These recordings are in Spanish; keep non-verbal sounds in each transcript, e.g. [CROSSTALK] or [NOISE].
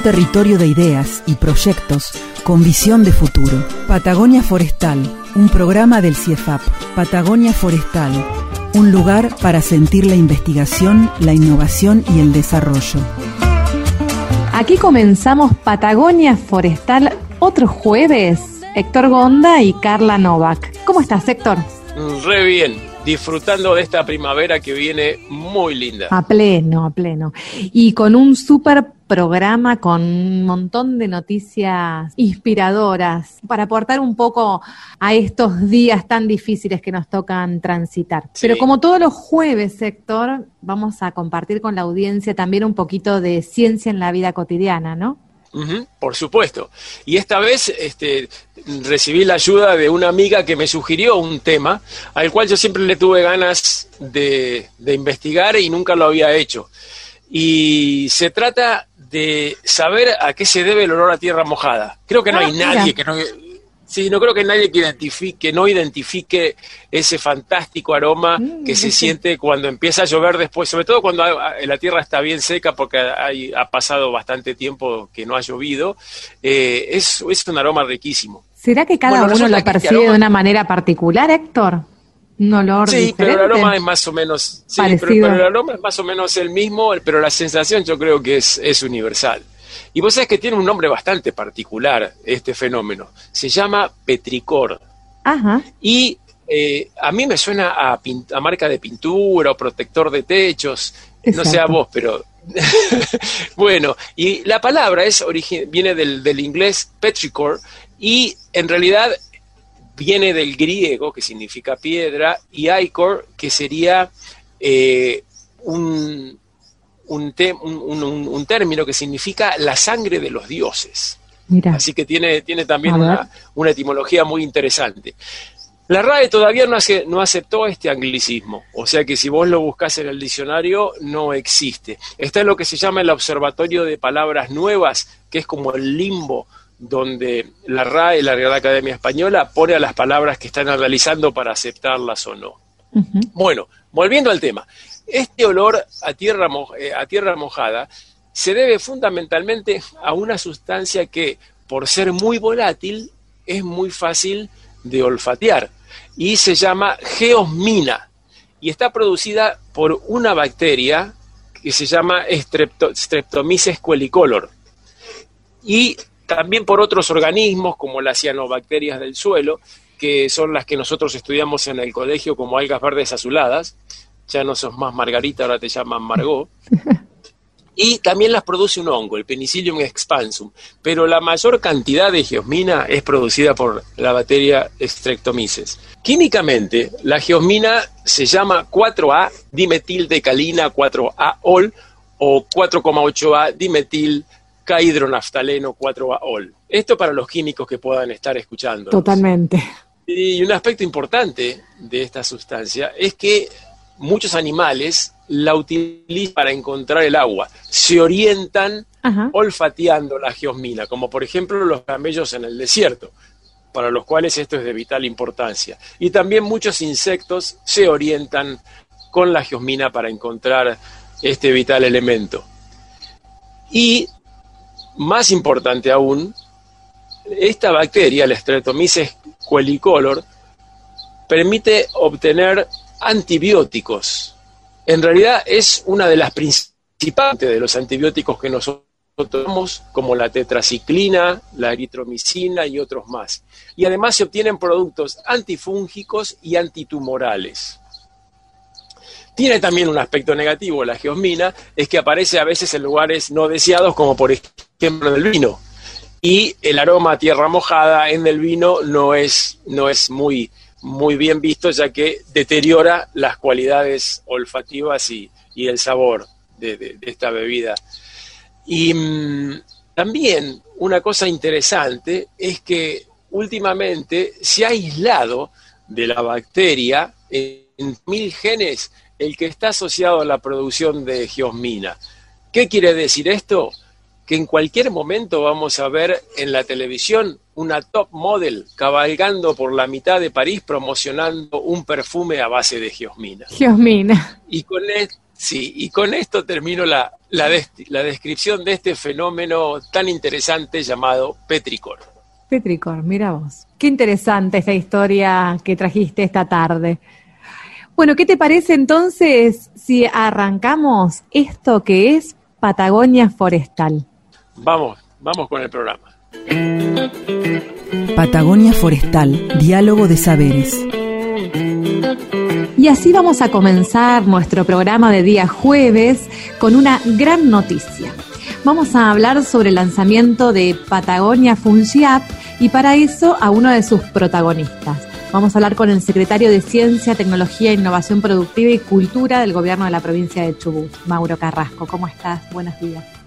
Un territorio de ideas y proyectos con visión de futuro. Patagonia Forestal, un programa del CIEFAP. Patagonia Forestal, un lugar para sentir la investigación, la innovación y el desarrollo. Aquí comenzamos Patagonia Forestal otro jueves. Héctor Gonda y Carla Novak. ¿Cómo estás, Héctor? Re bien, disfrutando de esta primavera que viene muy linda. A pleno, a pleno. Y con un súper programa con un montón de noticias inspiradoras para aportar un poco a estos días tan difíciles que nos tocan transitar. Sí. Pero como todos los jueves, Héctor, vamos a compartir con la audiencia también un poquito de ciencia en la vida cotidiana, ¿no? Por supuesto. Y esta vez este, recibí la ayuda de una amiga que me sugirió un tema al cual yo siempre le tuve ganas de, de investigar y nunca lo había hecho. Y se trata de saber a qué se debe el olor a tierra mojada. Creo que no Ah, hay mira. nadie que no... Sí, no creo que nadie que identifique, que no identifique ese fantástico aroma Mm, que se sí. siente cuando empieza a llover después, sobre todo cuando la tierra está bien seca porque hay- ha pasado bastante tiempo que no ha llovido. Eh, es, es un aroma riquísimo. ¿Será que cada Bueno, uno lo este percibe de una manera particular, Héctor? ¿Un olor Sí, diferente? pero el aroma es más o menos, sí, pero, el aroma es más o menos el mismo, pero la sensación yo creo que es, es universal. Y vos sabés que tiene un nombre bastante particular este fenómeno. Se llama petricor. Ajá. Y eh, a mí me suena a, a marca de pintura o protector de techos. No sé a vos, pero. [LAUGHS] bueno, y la palabra es viene del, del inglés petrichor y en realidad viene del griego, que significa piedra, y aikor, que sería eh, un, un, te- un- un- un- un término que significa la sangre de los dioses. Mira. Así que tiene, tiene también una, una etimología muy interesante. La RAE todavía no, hace- no aceptó este anglicismo, o sea que si vos lo buscás en el diccionario no existe. Está en lo que se llama el Observatorio de Palabras Nuevas, que es como el limbo donde la RAE, la Real Academia Española, pone a las palabras que están analizando para aceptarlas o no. Bueno, volviendo al tema. Este olor a tierra, eh, a tierra mojada se debe fundamentalmente a una sustancia que, por ser muy volátil, es muy fácil de olfatear y se llama geosmina y está producida por una bacteria que se llama Strepto- Streptomyces quellicolor y también por otros organismos como las cianobacterias del suelo, que son las que nosotros estudiamos en el colegio como algas verdes azuladas. Ya no sos más Margarita, ahora te llaman Margot. Y también las produce un hongo, el Penicillium expansum, pero la mayor cantidad de geosmina es producida por la bacteria Streptomyces. Químicamente, la geosmina se llama 4A dimetildecalina 4A-ol o 4,8A dimetil hidronaftaleno 4A-ol. Esto para los químicos que puedan estar escuchando. Totalmente. Y un aspecto importante de esta sustancia es que muchos animales la utilizan para encontrar el agua. Se orientan Ajá. olfateando la geosmina, como por ejemplo los camellos en el desierto, para los cuales esto es de vital importancia. Y también muchos insectos se orientan con la geosmina para encontrar este vital elemento. Y más importante aún, esta bacteria, la Streptomyces quellicolor, permite obtener antibióticos. En realidad es una de las principales de los antibióticos que nosotros tomamos, como la tetraciclina, la eritromicina y otros más. Y además se obtienen productos antifúngicos y antitumorales. Tiene también un aspecto negativo la geosmina, es que aparece a veces en lugares no deseados, como por ejemplo en el vino. Y el aroma a tierra mojada en el vino no es, no es muy, muy bien visto, ya que deteriora las cualidades olfativas y, y el sabor de esta bebida. Y mm, también una cosa interesante es que últimamente se ha aislado de la bacteria en mil genes el que está asociado a la producción de geosmina. ¿Qué quiere decir esto? Que en cualquier momento vamos a ver en la televisión una top model cabalgando por la mitad de París promocionando un perfume a base de geosmina. Geosmina. Y con, sí, y con esto termino la, la descripción de este fenómeno tan interesante llamado petricor. Petricor, mira vos. Qué interesante esta historia que trajiste esta tarde. Bueno, ¿qué te parece entonces si arrancamos esto que es Patagonia Forestal? Vamos, vamos con el programa. Patagonia Forestal, diálogo de saberes. Y así vamos a comenzar nuestro programa de día jueves con una gran noticia. Vamos a hablar sobre el lanzamiento de Patagonia Funciap y para eso a uno de sus protagonistas. Vamos a hablar con el secretario de Ciencia, Tecnología, Innovación Productiva y Cultura del Gobierno de la provincia de Chubut, Mauro Carrasco. ¿Cómo estás? Buenos días.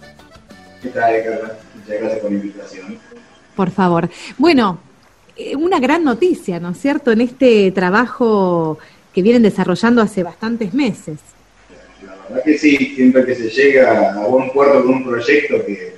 ¿Qué tal, Carla? Muchas gracias por la invitación. Por favor. Bueno, eh, una gran noticia, ¿no es cierto?, en este trabajo que vienen desarrollando hace bastantes meses. La verdad que sí, siempre que se llega a buen puerto con un proyecto que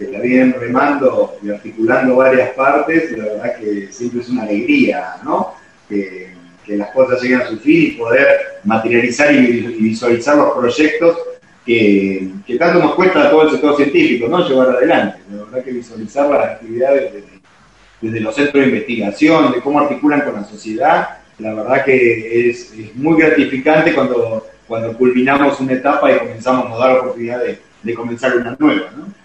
que la vienen remando y articulando varias partes, la verdad que siempre es una alegría, ¿no? Que, las cosas lleguen a su fin y poder materializar y, visualizar los proyectos que, tanto nos cuesta a todo el sector científico, ¿no? Llevar adelante. La verdad que visualizar las actividades desde, los centros de investigación, de cómo articulan con la sociedad, la verdad que es, muy gratificante cuando, cuando culminamos una etapa y comenzamos a dar la oportunidad de, de comenzar una nueva, ¿no?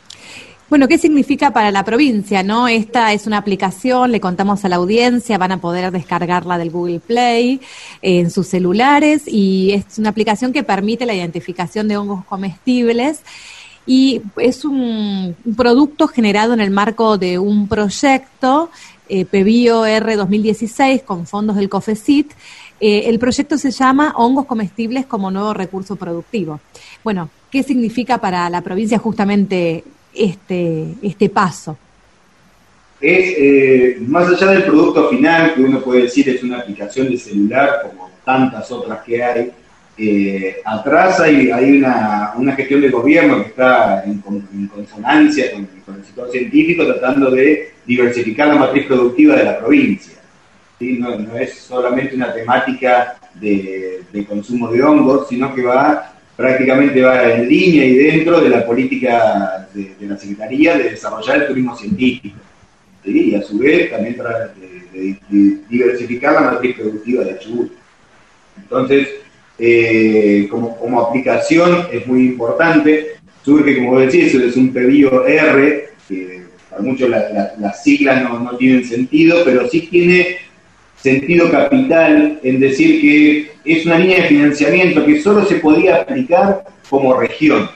Bueno, ¿qué significa para la provincia? ¿No? Esta es una aplicación, le contamos a la audiencia, van a poder descargarla del Google Play eh, en sus celulares y es una aplicación que permite la identificación de hongos comestibles y es un, producto generado en el marco de un proyecto eh, PEBIO R 2016 con fondos del COFECIT. Eh, el proyecto se llama Hongos comestibles como nuevo recurso productivo. Bueno, ¿qué significa para la provincia justamente este, este paso? Es, eh, más allá del producto final, que uno puede decir es una aplicación de celular, como tantas otras que hay, eh, atrás hay, hay una, una, gestión de gobierno que está en, consonancia con, el sector científico, tratando de diversificar la matriz productiva de la provincia. No, no, es solamente una temática de, de, consumo de hongos, sino que va prácticamente va en línea y dentro de la política de, la Secretaría de desarrollar el turismo científico. Y a su vez también para diversificar la matriz productiva de Chubut. Entonces, eh, como, aplicación es muy importante. Surge, como decís, es un pedido R, que para muchos las siglas no, no tienen sentido, pero sí tiene sentido capital en decir que es una línea de financiamiento que solo se podía aplicar como región.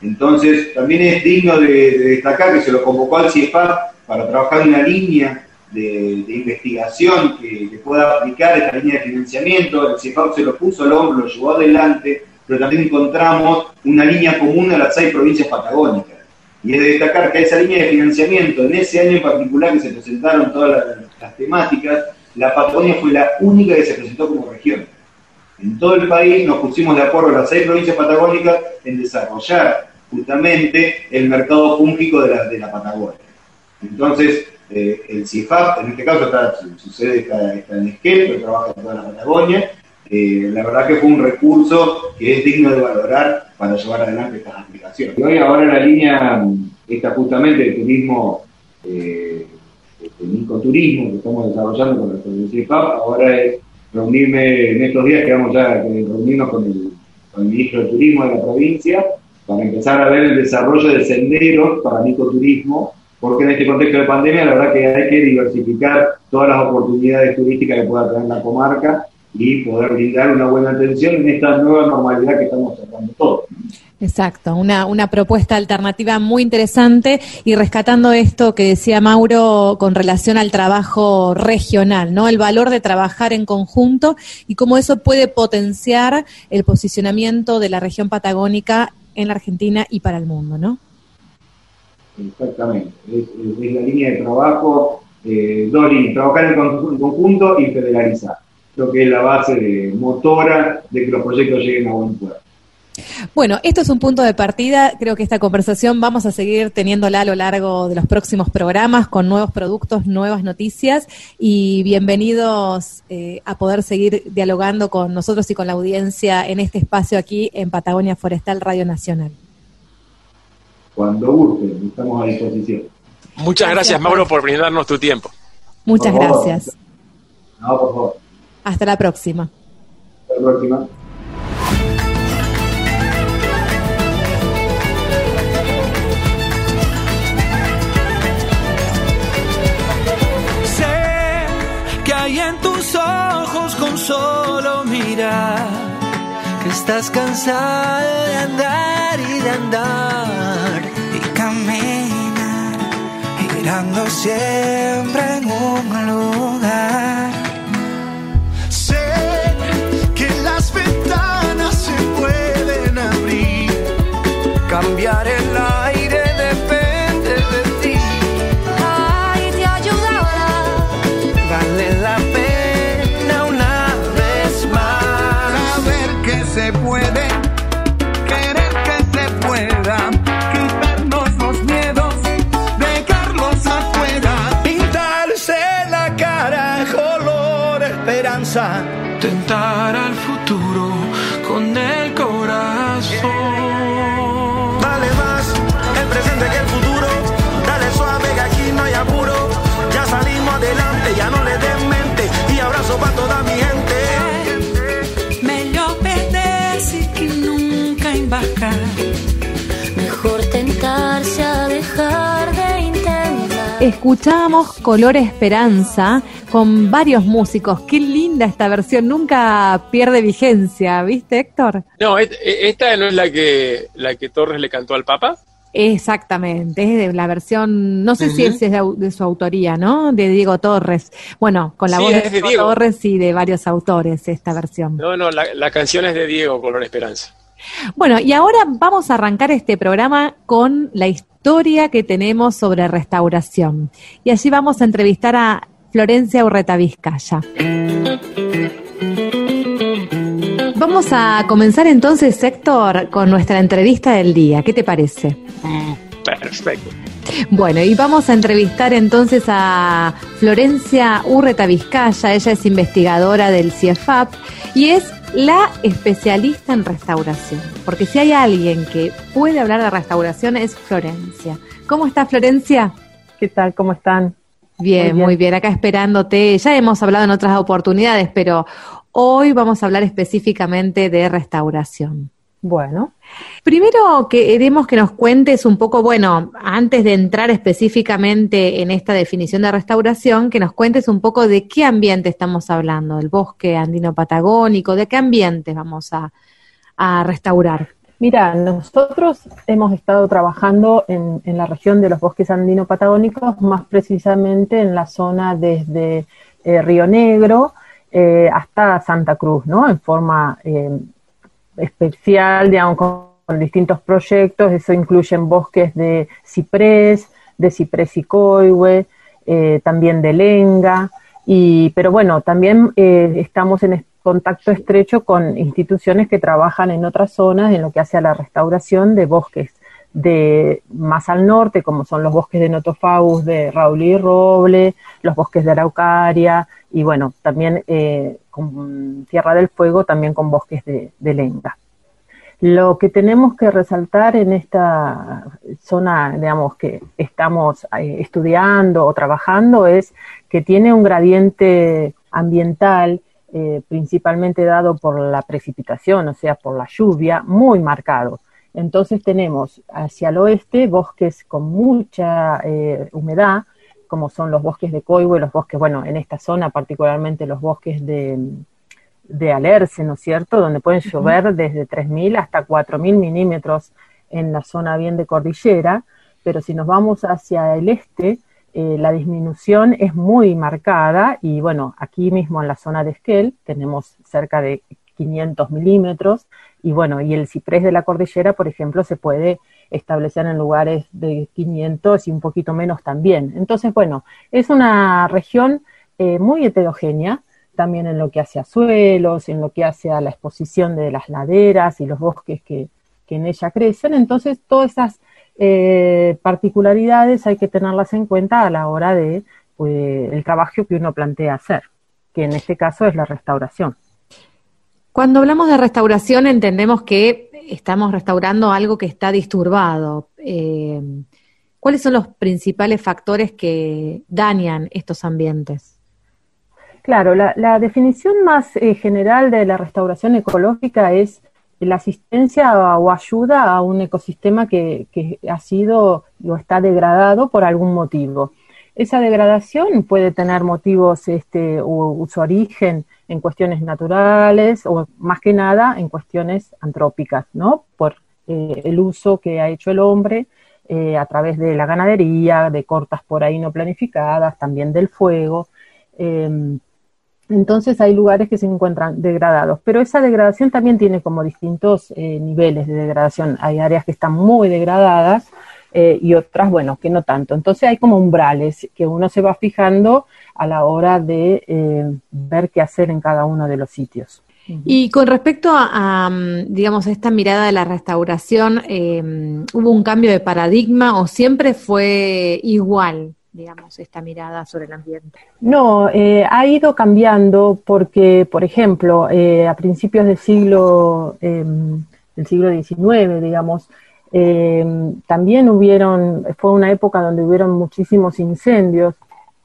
Entonces, también es digno de, destacar que se lo convocó al CIEFAP para trabajar una línea de, investigación que, pueda aplicar esta línea de financiamiento. El CIEFAP se lo puso al hombro, lo llevó adelante, pero también encontramos una línea común a las seis provincias patagónicas. Y es de destacar que esa línea de financiamiento, en ese año en particular que se presentaron todas las temáticas, la Patagonia fue la única que se presentó como región. En todo el país nos pusimos de acuerdo las seis provincias patagónicas en desarrollar justamente el mercado fúngico de la, Patagonia. Entonces, eh, el CIFAP, en este caso está, su, sede está, en Esquel, pero trabaja en toda la Patagonia. Eh, la verdad que fue un recurso que es digno de valorar para llevar adelante estas aplicaciones. Y hoy ahora la línea está justamente de turismo eh, el ecoturismo que estamos desarrollando con el CIFAP, ahora es reunirme en estos días que vamos ya a reunirnos con el, ministro de Turismo de la provincia para empezar a ver el desarrollo de senderos para el ecoturismo, porque en este contexto de pandemia la verdad que hay que diversificar todas las oportunidades turísticas que pueda tener la comarca y poder brindar una buena atención en esta nueva normalidad que estamos tratando todos. Exacto, una, una propuesta alternativa muy interesante y rescatando esto que decía Mauro con relación al trabajo regional, ¿no? El valor de trabajar en conjunto y cómo eso puede potenciar el posicionamiento de la región patagónica en la Argentina y para el mundo, ¿no? Exactamente, es, la línea de trabajo eh, Dori, trabajar en conjunto y federalizar. Creo que es la base de motora de que los proyectos lleguen a buen puerto. Bueno, esto es un punto de partida. Creo que esta conversación vamos a seguir teniéndola a lo largo de los próximos programas con nuevos productos, nuevas noticias y bienvenidos eh, a poder seguir dialogando con nosotros y con la audiencia en este espacio aquí en Patagonia Forestal Radio Nacional. Cuando gusten, estamos a disposición. Muchas gracias, Mauro, por brindarnos tu tiempo. Muchas gracias. No, por favor. Hasta la próxima. Hasta la próxima. hay en tus ojos con solo mirar que estás cansado de andar y de andar y caminar girando siempre en un lugar. Cambiar el aire depende de ti. Ay, te ayudará. Vale la pena una vez más. Saber que se puede, querer que se pueda, quitarnos los miedos, dejarlos afuera, pintarse la cara, color esperanza, Escuchamos Color Esperanza con varios músicos. Qué linda esta versión, nunca pierde vigencia, ¿viste, Héctor? No, e- esta no es la que, la que Torres le cantó al Papa. Exactamente, es de la versión, no sé si es de, su autoría, ¿no? De Diego Torres. Bueno, con la Sí, voz de es de Diego, Diego. Torres y de varios autores esta versión. No, no, la, la canción es de Diego, Color Esperanza. Bueno, y ahora vamos a arrancar este programa con la historia que tenemos sobre restauración. Y allí vamos a entrevistar a Florencia Urreta Vizcaya. Vamos a comenzar entonces, Héctor, con nuestra entrevista del día. ¿Qué te parece? Perfecto. Bueno, y vamos a entrevistar entonces a Florencia Urreta Vizcaya. Ella es investigadora del CIEFAP y es la especialista en restauración. Porque si hay alguien que puede hablar de restauración es Florencia. ¿Cómo está Florencia? ¿Qué tal? ¿Cómo están? Bien, Muy muy bien. bien. Acá esperándote. Ya hemos hablado en otras oportunidades, pero hoy vamos a hablar específicamente de restauración. Bueno, Primero queremos que nos cuentes un poco, bueno, antes de entrar específicamente en esta definición de restauración, que nos cuentes un poco de qué ambiente estamos hablando, el bosque andino patagónico, de qué ambientes vamos a, restaurar. mira, nosotros hemos estado trabajando en, en la región de los bosques andino-patagónicos, más precisamente en la zona desde eh, Río Negro eh, hasta Santa Cruz, ¿no? En forma eh, especial, digamos, con, distintos proyectos. Eso incluyen bosques de ciprés, de ciprés y coihue, eh, también de lenga. Y, pero bueno, también eh, estamos en contacto estrecho con instituciones que trabajan en otras zonas en lo que hace a la restauración de bosques de más al norte, como son los bosques de Notofagus, de Raúl y Roble, los bosques de Araucaria, y bueno, también eh, con Tierra del Fuego, también con bosques de, lenga. Lo que tenemos que resaltar en esta zona, digamos, que estamos eh, estudiando o trabajando es que tiene un gradiente ambiental eh, principalmente dado por la precipitación, o sea, por la lluvia, muy marcado. Entonces tenemos hacia el oeste bosques con mucha eh, humedad, como son los bosques de coihue, los bosques, bueno, en esta zona particularmente los bosques de, de Alerce, ¿no es cierto?, donde pueden llover desde 3.000 hasta 4.000 milímetros en la zona bien de cordillera, pero si nos vamos hacia el este, eh, la disminución es muy marcada y bueno, aquí mismo en la zona de Esquel tenemos cerca de 500 milímetros y bueno, y el ciprés de la cordillera, por ejemplo, se puede establecer en lugares de 500 y un poquito menos también. Entonces, bueno, es una región eh, muy heterogénea, también en lo que hace a suelos, en lo que hace a la exposición de las laderas y los bosques que, en ella crecen. Entonces, todas esas eh, particularidades hay que tenerlas en cuenta a la hora de pues, el trabajo que uno plantea hacer, que en este caso es la restauración. Cuando hablamos de restauración entendemos que estamos restaurando algo que está disturbado. Eh, ¿Cuáles son los principales factores que dañan estos ambientes? Claro, la, definición más eh, general de la restauración ecológica es la asistencia o ayuda a un ecosistema que, ha sido o está degradado por algún motivo. Esa degradación puede tener motivos este, o, su origen en cuestiones naturales o más que nada en cuestiones antrópicas, ¿no? Por eh, el uso que ha hecho el hombre eh, a través de la ganadería, de cortas por ahí no planificadas, también del fuego. Em, entonces hay lugares que se encuentran degradados, pero esa degradación también tiene como distintos eh, niveles de degradación. Hay áreas que están muy degradadas eh, y otras, bueno, que no tanto. Entonces hay como umbrales que uno se va fijando a la hora de eh, ver qué hacer en cada uno de los sitios. Y con respecto a, digamos, a esta mirada de la restauración, ¿hubo un cambio de paradigma o siempre fue igual? digamos, esta mirada sobre el ambiente? No, eh, ha ido cambiando porque, por ejemplo, eh, a principios del siglo, em, del siglo XIX, digamos, em, también hubieron, fue una época donde hubieron muchísimos incendios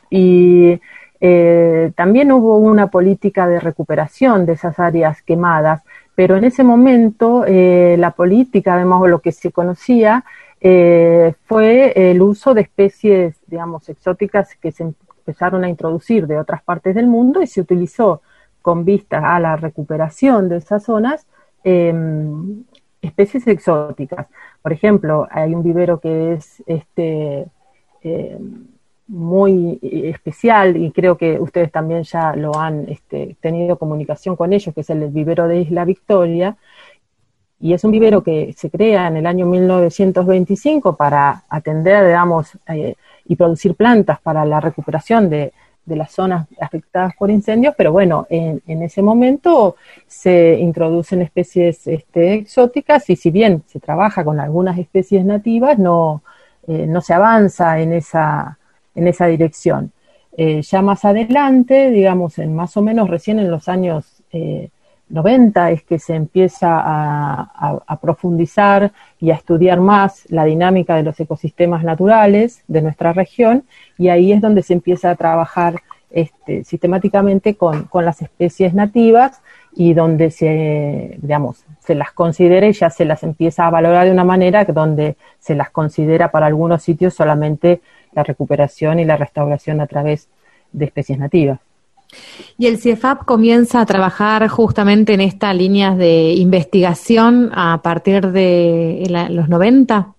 y eh, también hubo una política de recuperación de esas áreas quemadas, pero en ese momento la política, además, lo que se conocía, eh, fue el uso de especies, digamos, exóticas que se empezaron a introducir de otras partes del mundo y se utilizó con vista a la recuperación de esas zonas em, especies exóticas. Por ejemplo, hay un vivero que es este em, muy especial y creo que ustedes también ya lo han este, tenido comunicación con ellos, que es el vivero de Isla Victoria, y es un vivero que se crea en el año 1925 para atender, digamos, eh, y producir plantas para la recuperación de, las zonas afectadas por incendios, pero bueno, en, ese momento se introducen especies este, exóticas y si bien se trabaja con algunas especies nativas, no, eh, no se avanza en esa, en esa dirección. Eh, ya más adelante, digamos, en más o menos recién en los años 90 es que se empieza a, profundizar y a estudiar más la dinámica de los ecosistemas naturales de nuestra región y ahí es donde se empieza a trabajar este, sistemáticamente con, las especies nativas y donde se, digamos, se las considera y ya se las empieza a valorar de una manera donde se las considera para algunos sitios solamente la recuperación y la restauración a través de especies nativas. Y el CIEFAP comienza a trabajar justamente en estas líneas de investigación a partir de los 90.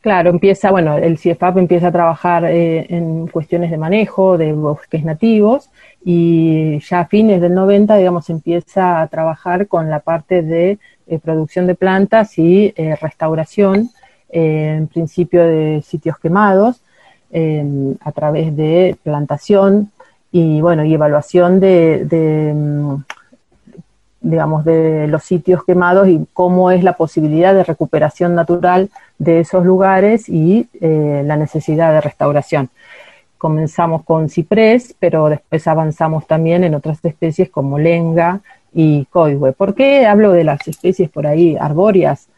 Claro, empieza, bueno, el CIEFAP empieza a trabajar eh, en cuestiones de manejo de bosques nativos y ya a fines del 90, digamos, empieza a trabajar con la parte de eh, producción de plantas y eh, restauración, en principio de sitios quemados, a través de plantación, y bueno, y evaluación de, mm, digamos, de los sitios quemados y cómo es la posibilidad de recuperación natural de esos lugares y eh, la necesidad de restauración. Comenzamos con ciprés, pero después avanzamos también en otras especies como lenga y coihue. ¿Por qué hablo de las especies por ahí arbóreas?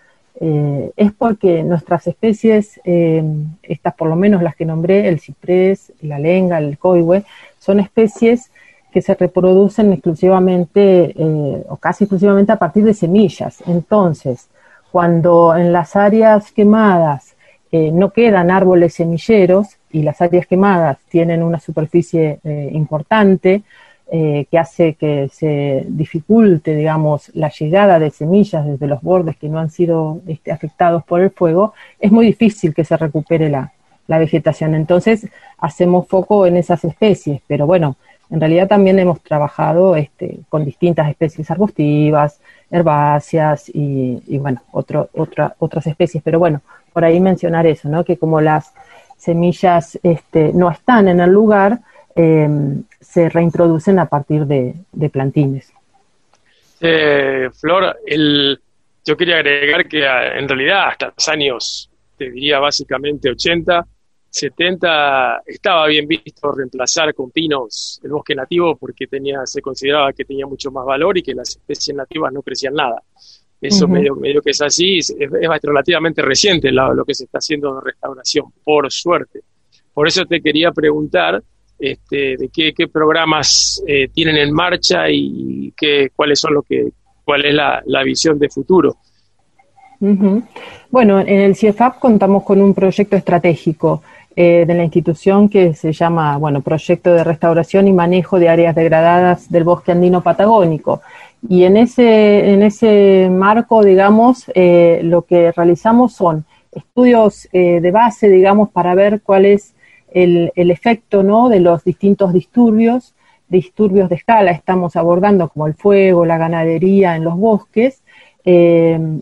Eh, es porque nuestras especies, eh, estas por lo menos las que nombré, el ciprés, la lenga, el coihue, son especies que se reproducen exclusivamente eh, o casi exclusivamente a partir de semillas. Entonces, cuando en las áreas quemadas eh, no quedan árboles semilleros y las áreas quemadas tienen una superficie eh, importante, que hace que se dificulte, digamos, la llegada de semillas desde los bordes que no han sido este, afectados por el fuego, es muy difícil que se recupere la, la vegetación. Entonces, hacemos foco en esas especies, pero bueno, En realidad también hemos trabajado este, con distintas especies arbustivas, herbáceas y, bueno, otro, otra, otras especies. Pero bueno, por ahí mencionar eso, ¿no? Que como las semillas este, no están en el lugar, em, se reintroducen a partir de, plantines. Eh, Flor, el, yo quería agregar que ah, en realidad hasta los años, te diría básicamente 80, 70 estaba bien visto reemplazar con pinos el bosque nativo porque tenía, se consideraba que tenía mucho más valor y que las especies nativas no crecían nada. Eso medio, medio que es así, es, relativamente reciente lo, que se está haciendo de restauración, por suerte. Por eso te quería preguntar este, de qué, programas eh, tienen en marcha y qué, cuáles son lo que, cuál es la, la visión de futuro. Bueno, en el CIEFAP contamos con un proyecto estratégico eh, de la institución que se llama, bueno, Proyecto de Restauración y Manejo de Áreas Degradadas del Bosque Andino Patagónico. Y en ese, en ese marco, digamos, eh, lo que realizamos son estudios eh, de base, digamos, para ver cuál es el, el efecto, ¿no?, de los distintos disturbios, disturbios de escala, estamos abordando como el fuego, la ganadería en los bosques,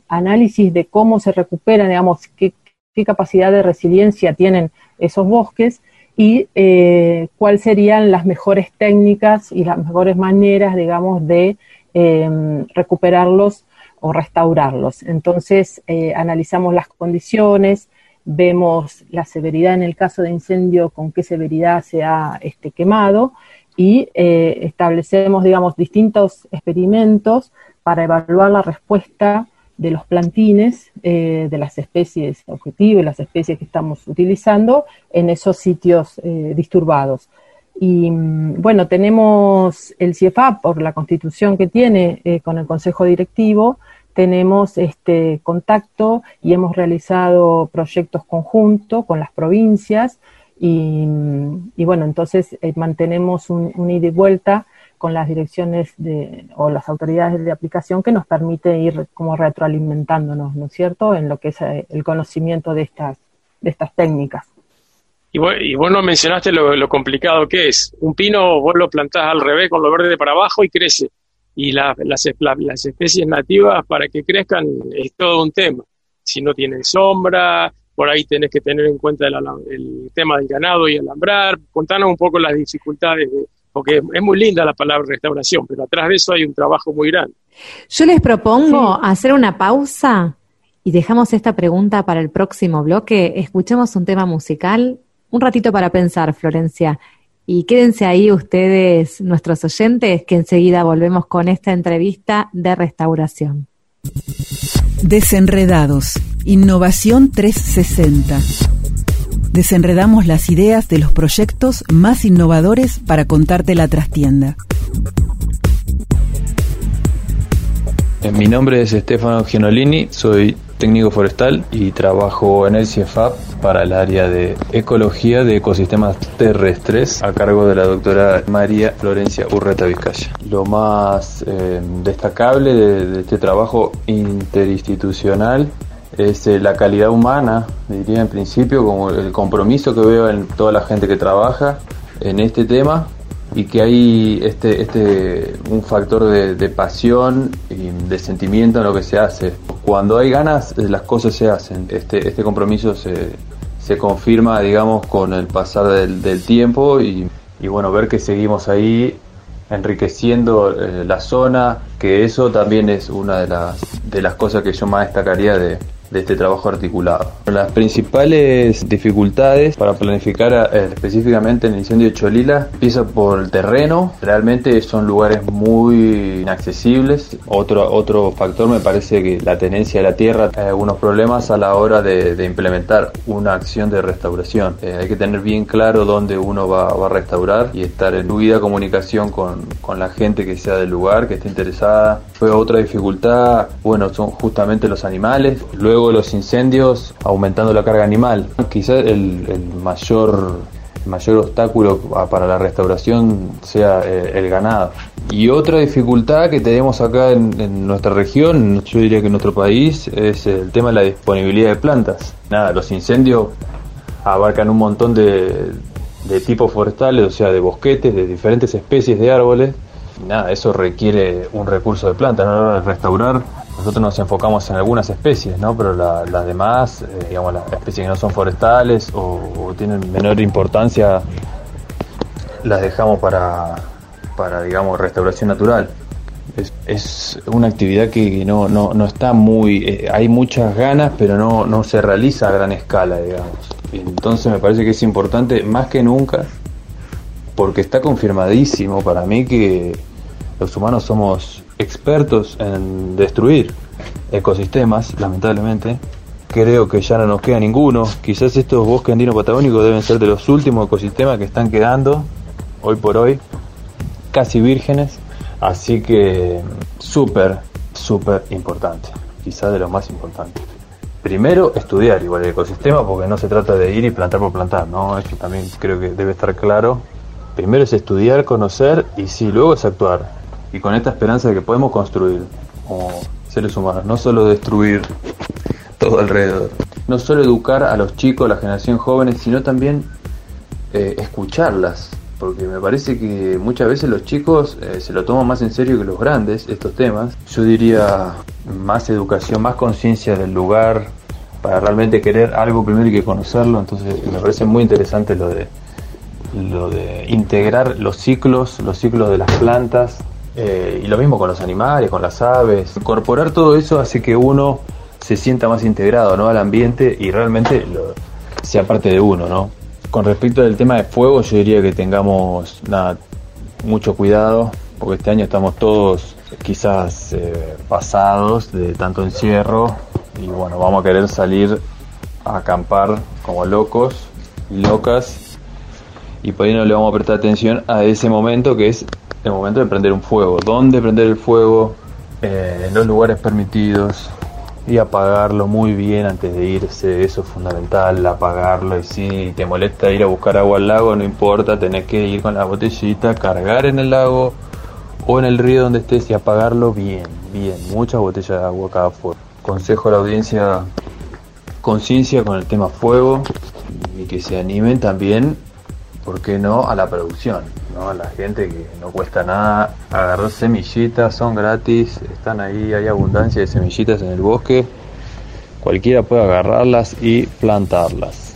análisis de cómo se recuperan, digamos, qué, qué capacidad de resiliencia tienen esos bosques y eh, cuáles serían las mejores técnicas y las mejores maneras, digamos, de em, recuperarlos o restaurarlos. Entonces, eh, analizamos las condiciones, vemos la severidad en el caso de incendio, con qué severidad se ha este, quemado y eh, establecemos, digamos, distintos experimentos para evaluar la respuesta de los plantines eh, de las especies objetivo y las especies que estamos utilizando en esos sitios eh, disturbados. Y mm, bueno, tenemos el CIEFAP por la constitución que tiene eh, con el Consejo Directivo, tenemos este contacto y hemos realizado proyectos conjuntos con las provincias y, mm, bueno, entonces mantenemos un, un ida y vuelta con las direcciones de, o las autoridades de aplicación que nos permite ir como retroalimentándonos, ¿no es cierto?, en lo que es eh, el conocimiento de estas, de estas técnicas. Y vos, y vos no mencionaste lo, complicado que es. Un pino vos lo plantás al revés con lo verde para abajo y crece. Y las, las especies nativas para que crezcan es todo un tema. Si no tienen sombra, por ahí tenés que tener en cuenta el, el tema del ganado y alambrar. Contanos un poco las dificultades de, porque es muy linda la palabra restauración, pero atrás de eso hay un trabajo muy grande. Yo les propongo hacer una pausa y dejamos esta pregunta para el próximo bloque. Escuchemos un tema musical, un ratito para pensar, Florencia. Y quédense ahí ustedes, nuestros oyentes, que enseguida volvemos con esta entrevista de restauración. Desenredados, Innovación 360 desenredamos las ideas de los proyectos más innovadores para contarte la trastienda. Eh, mi nombre es Stefano Gianolini, soy técnico forestal y trabajo en el CIEFAP para el área de ecología de ecosistemas terrestres a cargo de la doctora María Florencia Urreta Vizcaya. Lo más eh, destacable de, este trabajo interinstitucional es eh, la calidad humana, diría en principio, como el compromiso que veo en toda la gente que trabaja en este tema y que hay este, este un factor de, pasión y de sentimiento en lo que se hace. Cuando hay ganas, eh, las cosas se hacen. Este, este compromiso se, se confirma, digamos, con el pasar del, tiempo y, y, bueno, ver que seguimos ahí enriqueciendo eh, la zona, que eso también es una de las, de las cosas que yo más destacaría de, de este trabajo articulado. Las principales dificultades para planificar eh, específicamente el incendio de Cholila empieza por el terreno, realmente son lugares muy inaccesibles. Otro, otro factor me parece que la tenencia de la tierra hay algunos problemas a la hora de, implementar una acción de restauración. Eh, hay que tener bien claro dónde uno va, a restaurar y estar en fluida comunicación con, con la gente que sea del lugar, que esté interesada. Fue otra dificultad, bueno, son justamente los animales. Luego los incendios aumentando la carga animal. Quizás el, mayor mayor obstáculo para la restauración sea eh, el ganado. Y otra dificultad que tenemos acá en, nuestra región, yo diría que en nuestro país, es el tema de la disponibilidad de plantas. Nada, los incendios abarcan un montón de, de tipo forestales, o sea, de bosquetes, de diferentes especies de árboles. Nada, eso requiere un recurso de planta, ¿no? De restaurar, nosotros nos enfocamos en algunas especies, ¿no? Pero la- las demás, eh, digamos, las especies que no son forestales o, o tienen menor importancia, las dejamos para, para digamos, restauración natural. Es, es una actividad que no, no, no está muy... eh, hay muchas ganas, pero no, no se realiza a gran escala, digamos. Entonces me parece que es importante, más que nunca, porque está confirmadísimo para mí que los humanos somos expertos en destruir ecosistemas, lamentablemente. Creo que ya no nos queda ninguno. Quizás estos bosques andino patagónicos deben ser de los últimos ecosistemas que están quedando hoy por hoy, casi vírgenes. Así que súper, súper importante. Quizás de lo más importante. Primero, estudiar igual el ecosistema, porque no se trata de ir y plantar por plantar, ¿no? Eso también creo que debe estar claro. Primero es estudiar, conocer y sí, luego es actuar. Y con esta esperanza de que podemos construir como seres humanos, no solo destruir todo alrededor. No solo educar a los chicos, a la generación joven, sino también eh, escucharlas. Porque me parece que muchas veces los chicos eh, se lo toman más en serio que los grandes, estos temas. Yo diría más educación, más conciencia del lugar, para realmente querer algo primero hay que conocerlo. Entonces me parece muy interesante lo de lo de integrar los ciclos, los ciclos de las plantas, eh, y lo mismo con los animales, con las aves. Incorporar todo eso hace que uno se sienta más integrado ¿no? al ambiente y realmente lo- sea parte de uno. ¿no? Con respecto al tema de fuego, yo diría que tengamos nada, mucho cuidado, porque este año estamos todos quizás eh, pasados de tanto encierro y bueno, vamos a querer salir a acampar como locos locas y por ahí no le vamos a prestar atención a ese momento que es el momento de prender un fuego. ¿Dónde prender el fuego? Eh, en los lugares permitidos y apagarlo muy bien antes de irse. Eso es fundamental, apagarlo. Y si te molesta ir a buscar agua al lago, no importa, tenés que ir con la botellita, cargar en el lago o en el río donde estés y apagarlo bien, bien. Muchas botellas de agua cada fuego. Consejo a la audiencia conciencia con el tema fuego y que se animen también, ¿por qué no?, a la producción, ¿no? A la gente que no cuesta nada agarrar semillitas, son gratis, están ahí, hay abundancia de semillitas en el bosque, cualquiera puede agarrarlas y plantarlas.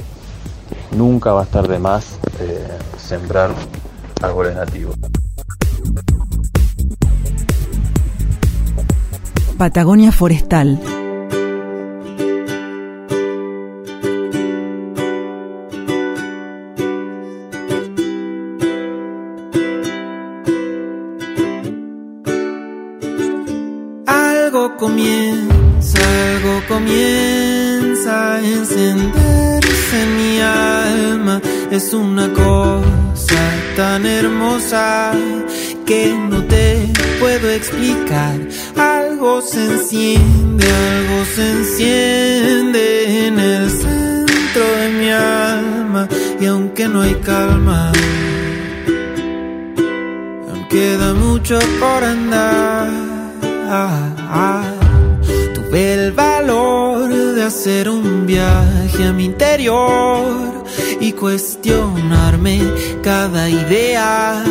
Nunca va a estar de más eh, sembrar árboles nativos. Patagonia Forestal. Explicar. Algo se enciende, algo se enciende en el centro de mi alma. Y aunque no hay calma, aún queda mucho por andar. Tuve el valor de hacer un viaje a mi interior y cuestionarme cada idea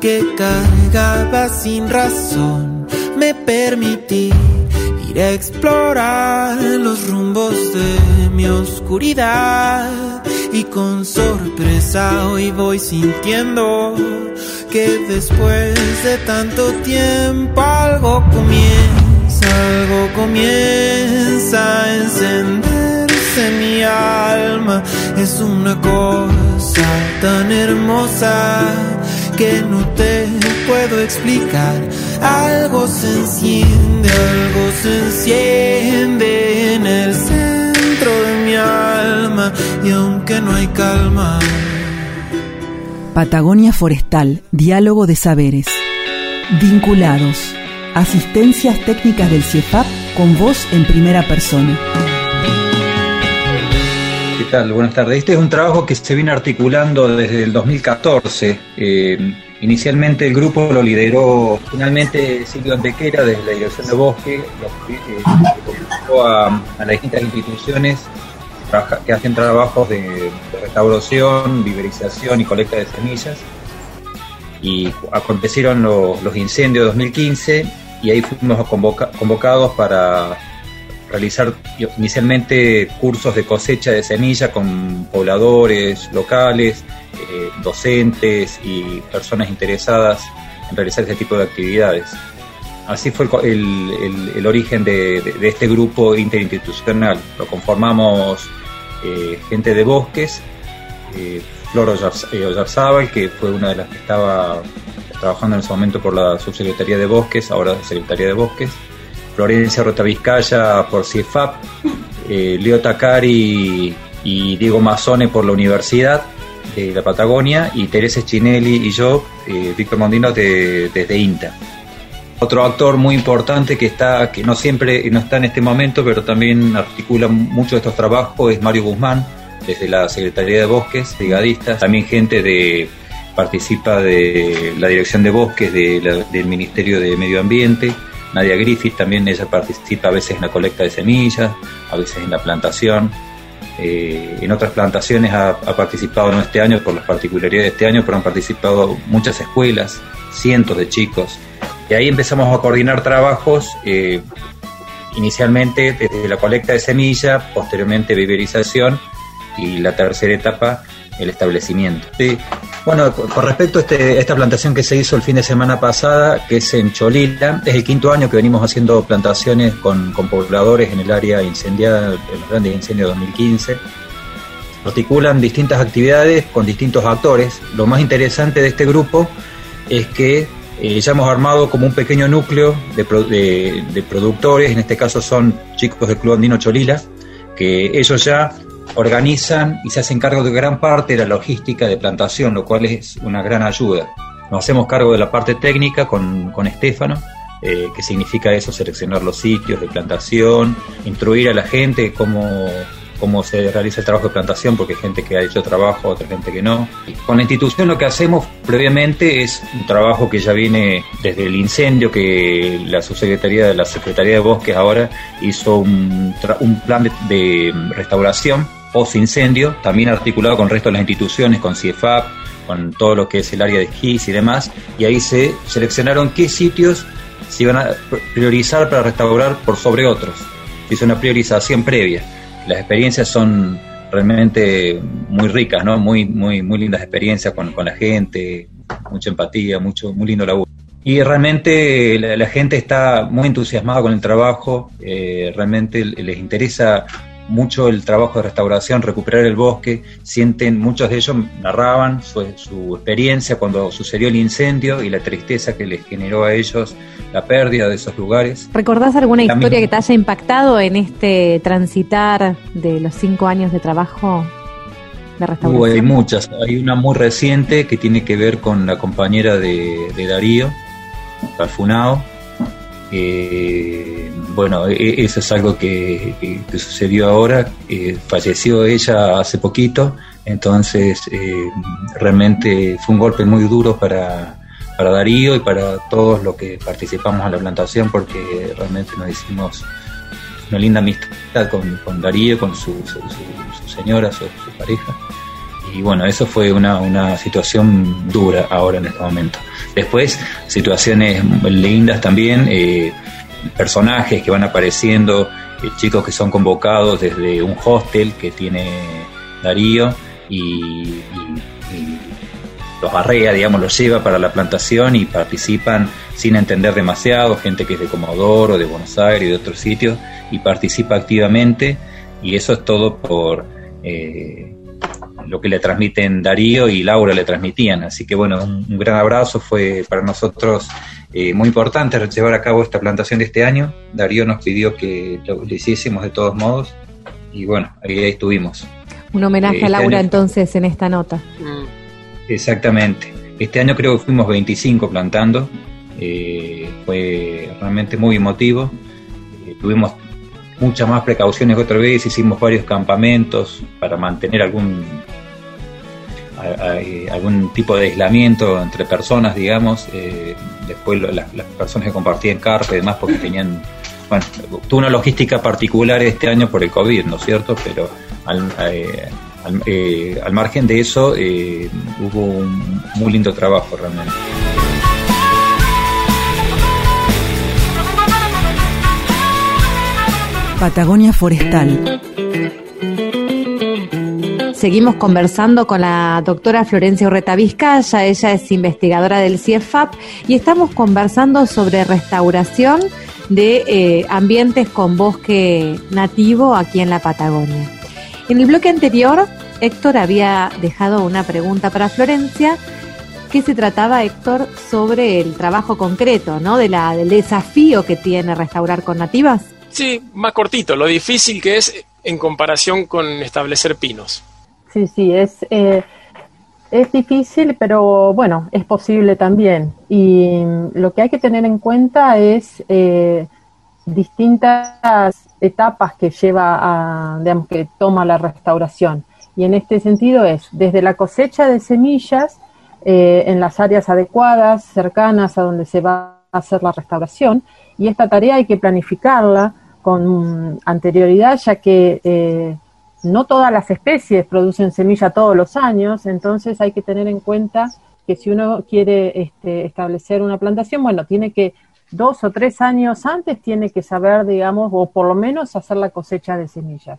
que cargaba sin razón. Me permití ir a explorar los rumbos de mi oscuridad y con sorpresa hoy voy sintiendo que después de tanto tiempo algo comienza, algo comienza a encenderse en mi alma. Es una cosa tan hermosa que no te puedo explicar. Algo se enciende, algo se enciende en el centro de mi alma y aunque no hay calma. Patagonia Forestal, Diálogo de Saberes. Vinculados. Asistencias técnicas del CIEFAP con voz en primera persona. ¿Qué tal? Buenas tardes. Este es un trabajo que se viene articulando desde el 2014. Eh, inicialmente el grupo lo lideró finalmente Silvio Antequera desde la Dirección de Bosque, lo, eh, a, a las distintas instituciones que hacen trabajos de, restauración, viverización y colecta de semillas. Y acontecieron lo- los incendios de 2015 y ahí fuimos convoca- convocados para realizar inicialmente cursos de cosecha de semilla con pobladores locales, eh, docentes y personas interesadas en realizar este tipo de actividades. Así fue el, origen de, este grupo interinstitucional. Lo conformamos eh, gente de bosques, eh, Flor Ollarz- eh, Ollarzábal, que fue una de las que estaba trabajando en ese momento por la Subsecretaría de Bosques, ahora Secretaría de Bosques, Florencia Rotavizcaya por CIEFAP, eh, Leo Takari y Diego Mazzone por la Universidad de la Patagonia y Teresa Chinelli y yo, eh, Víctor Mondino, de- desde INTA. Otro actor muy importante que está, que no siempre no está en este momento, pero también articula mucho de estos trabajos es Mario Guzmán, desde la Secretaría de Bosques, brigadistas, también gente de participa de la Dirección de Bosques de la- del Ministerio de Medio Ambiente. Nadia Griffith también ella participa a veces en la colecta de semillas, a veces en la plantación. Eh, en otras plantaciones ha, participado no este año por las particularidades de este año, pero han participado muchas escuelas, cientos de chicos. Y ahí empezamos a coordinar trabajos, eh, inicialmente desde la colecta de semilla, posteriormente viverización y la tercera etapa, el establecimiento. Bueno, con respecto a, este- esta plantación que se hizo el fin de semana pasada, que es en Cholila, es el quinto año que venimos haciendo plantaciones con, con pobladores en el área incendiada, en los grandes incendios de 2015. Articulan distintas actividades con distintos actores. Lo más interesante de este grupo es que eh, ya hemos armado como un pequeño núcleo de, pro- de- de productores, en este caso son chicos del Club Andino Cholila, que ellos ya organizan y se hacen cargo de gran parte de la logística de plantación, lo cual es una gran ayuda. Nos hacemos cargo de la parte técnica con, con Estefano, eh, que significa eso, seleccionar los sitios de plantación, instruir a la gente cómo, cómo se realiza el trabajo de plantación, porque hay gente que ha hecho trabajo, otra gente que no. Con la institución lo que hacemos previamente es un trabajo que ya viene desde el incendio, que la subsecretaría de la Secretaría de Bosques ahora hizo un, un plan de, de restauración post incendio, también articulado con el resto de las instituciones, con CIEFAP, con todo lo que es el área de GIS y demás, y ahí se seleccionaron qué sitios se iban a priorizar para restaurar por sobre otros. Se hizo una priorización previa. Las experiencias son realmente muy ricas, ¿no? Muy, muy, muy lindas experiencias con, con la gente, mucha empatía, mucho, muy lindo laburo. Y realmente la, gente está muy entusiasmada con el trabajo, eh, realmente les interesa mucho el trabajo de restauración, recuperar el bosque, sienten, muchos de ellos narraban su, su experiencia cuando sucedió el incendio y la tristeza que les generó a ellos la pérdida de esos lugares. ¿Recordás alguna La historia misma. que te haya impactado en este transitar de los cinco años de trabajo de Uh, hay restauración? muchas. Hay una muy reciente que tiene que ver con la compañera de, de Darío, Calfunao. Eh, bueno, e- eso es algo que, sucedió ahora. Eh, falleció ella hace poquito, entonces eh, realmente fue un golpe muy duro para, para Darío y para todos los que participamos en la plantación porque realmente nos hicimos una linda amistad con, Darío, con su, su- su- su señora, su pareja. Y bueno, eso fue una, una situación dura ahora en este momento. Después, situaciones lindas también, eh, personajes que van apareciendo, eh, chicos que son convocados desde un hostel que tiene Darío y, los arrea, digamos, los lleva para la plantación y participan sin entender demasiado, gente que es de Comodoro, de Buenos Aires y de otros sitios, y participa activamente, y eso es todo por eh, lo que le transmiten Darío y Laura le transmitían. Así que bueno, un, un gran abrazo, fue para nosotros eh, muy importante llevar a cabo esta plantación de este año. Darío nos pidió que lo, lo hiciésemos de todos modos, y bueno, ahí, ahí estuvimos. Un homenaje Este a Laura año- entonces en esta nota. Exactamente. Este año creo que fuimos 25 plantando. eh, fue realmente muy emotivo. Eh, tuvimos muchas más precauciones que otra vez. Hicimos varios campamentos para mantener algún algún tipo de aislamiento entre personas, digamos. Eh, después lo- las, las personas que compartían carpa y demás porque [LAUGHS] tenían bueno, tuvo una logística particular este año por el COVID, ¿no es cierto? Pero al, eh, al, eh, al margen de eso, eh, hubo un muy lindo trabajo realmente. Patagonia Forestal. Seguimos conversando con la doctora Florencia Urreta Vizcaya, ella es investigadora del CIEFAP y estamos conversando sobre restauración de eh, ambientes con bosque nativo aquí en la Patagonia. En el bloque anterior, Héctor había dejado una pregunta para Florencia que se trataba, Héctor, sobre el trabajo concreto, ¿no? De la, del desafío que tiene restaurar con nativas. Sí, más cortito, lo difícil que es en comparación con establecer pinos. Sí, sí, es, eh, es difícil, pero bueno, es posible también. Y lo que hay que tener en cuenta es eh, distintas etapas que lleva a, digamos, que toma la restauración. Y en este sentido es desde la cosecha de semillas eh, en las áreas adecuadas, cercanas a donde se va a hacer la restauración. Y esta tarea hay que planificarla con anterioridad, ya que no todas las especies producen semilla todos los años, entonces hay que tener en cuenta que si uno quiere este, establecer una plantación, bueno, tiene que dos o tres años antes tiene que saber, digamos, o por lo menos hacer la cosecha de semillas.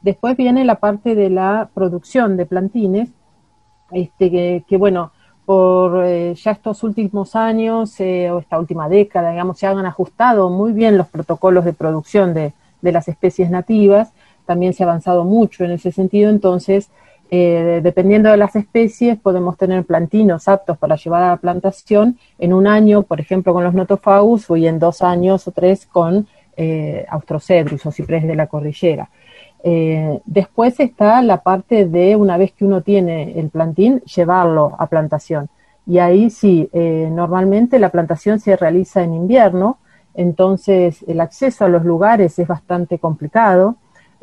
Después viene la parte de la producción de plantines, este, que, bueno, por eh, ya estos últimos años eh, o esta última década, digamos, se han ajustado muy bien los protocolos de producción de, de las especies nativas también se ha avanzado mucho en ese sentido, entonces, eh, dependiendo de las especies, podemos tener plantinos aptos para llevar a la plantación en un año, por ejemplo, con los notofagus, o en dos años o tres con eh, Austrocedrus o ciprés de la cordillera. Eh, después está la parte de, una vez que uno tiene el plantín, llevarlo a plantación. Y ahí sí, normalmente la plantación se realiza en invierno, entonces el acceso a los lugares es bastante complicado.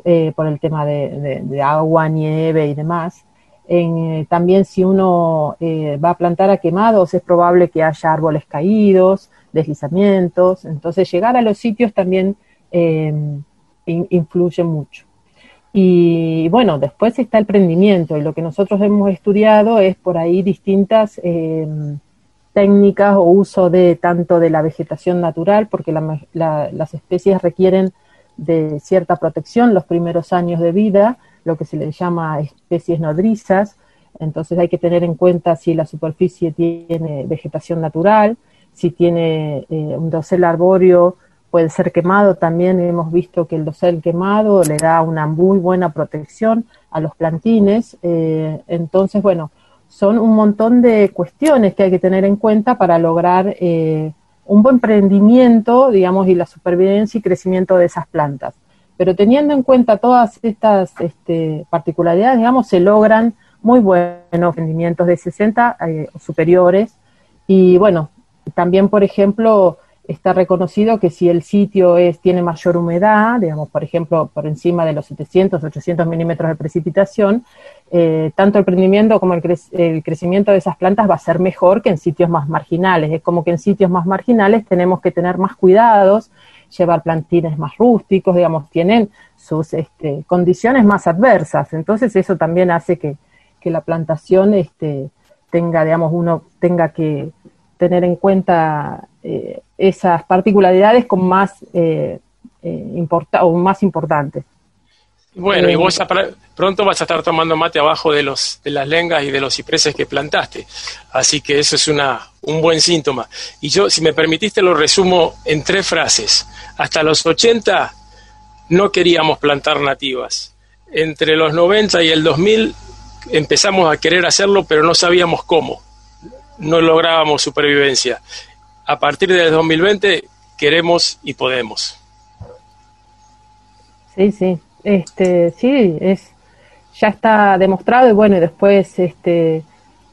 Eh, por el tema de, agua, nieve y demás. Eh, también si uno eh, va a plantar a quemados es probable que haya árboles caídos, deslizamientos, entonces llegar a los sitios también influye mucho. Y bueno, después está el prendimiento y lo que nosotros hemos estudiado es por ahí distintas técnicas o uso de tanto de la vegetación natural, porque las especies requieren de cierta protección los primeros años de vida, lo que se le llama especies nodrizas. Entonces hay que tener en cuenta si la superficie tiene vegetación natural, si tiene eh, un dosel arbóreo, puede ser quemado. También hemos visto que el dosel quemado le da una muy buena protección a los plantines. Eh, entonces, bueno, son un montón de cuestiones que hay que tener en cuenta para lograr eh, un buen prendimiento, digamos, y la supervivencia y crecimiento de esas plantas. Pero teniendo en cuenta todas estas este, particularidades, digamos, se logran muy buenos rendimientos de 60 eh, superiores. Y bueno, también, por ejemplo, está reconocido que si el sitio es, tiene mayor humedad, digamos, por ejemplo, por encima de los 700, 800 milímetros de precipitación, eh, tanto el prendimiento como el, crecimiento de esas plantas va a ser mejor que en sitios más marginales. Es como que en sitios más marginales tenemos que tener más cuidados, llevar plantines más rústicos, digamos, tienen sus este, condiciones más adversas. Entonces eso también hace que, la plantación este, tenga, digamos, uno tenga que tener en cuenta eh, esas particularidades con más, eh, eh o más importantes. Bueno, y vos pronto vas a estar tomando mate abajo de, los, de las lengas y de los cipreses que plantaste. Así que eso es una, un buen síntoma. Y yo, si me permitiste, lo resumo en tres frases. Hasta los 80 no queríamos plantar nativas. Entre los 90 y el 2000 empezamos a querer hacerlo, pero no sabíamos cómo. No lográbamos supervivencia. A partir del 2020 queremos y podemos. Sí, sí, este, sí, es, ya está demostrado y bueno, y después este,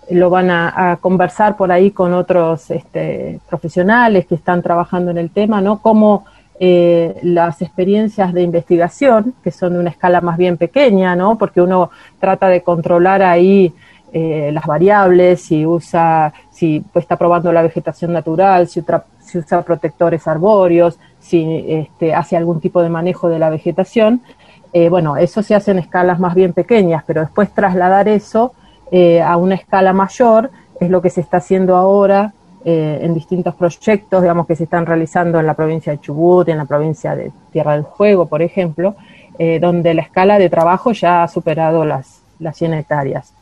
lo van a, conversar por ahí con otros este, profesionales que están trabajando en el tema, ¿no? Cómo eh, las experiencias de investigación, que son de una escala más bien pequeña, ¿no? Porque uno trata de controlar ahí eh, las variables, si usa, si pues, está probando la vegetación natural, si, usa protectores arbóreos, si este, hace algún tipo de manejo de la vegetación. Eh, bueno, eso se hace en escalas más bien pequeñas, pero después trasladar eso eh, a una escala mayor es lo que se está haciendo ahora en distintos proyectos, digamos, que se están realizando en la provincia de Chubut, en la provincia de Tierra del Fuego, por ejemplo, donde la escala de trabajo ya ha superado las, las 100 hectáreas.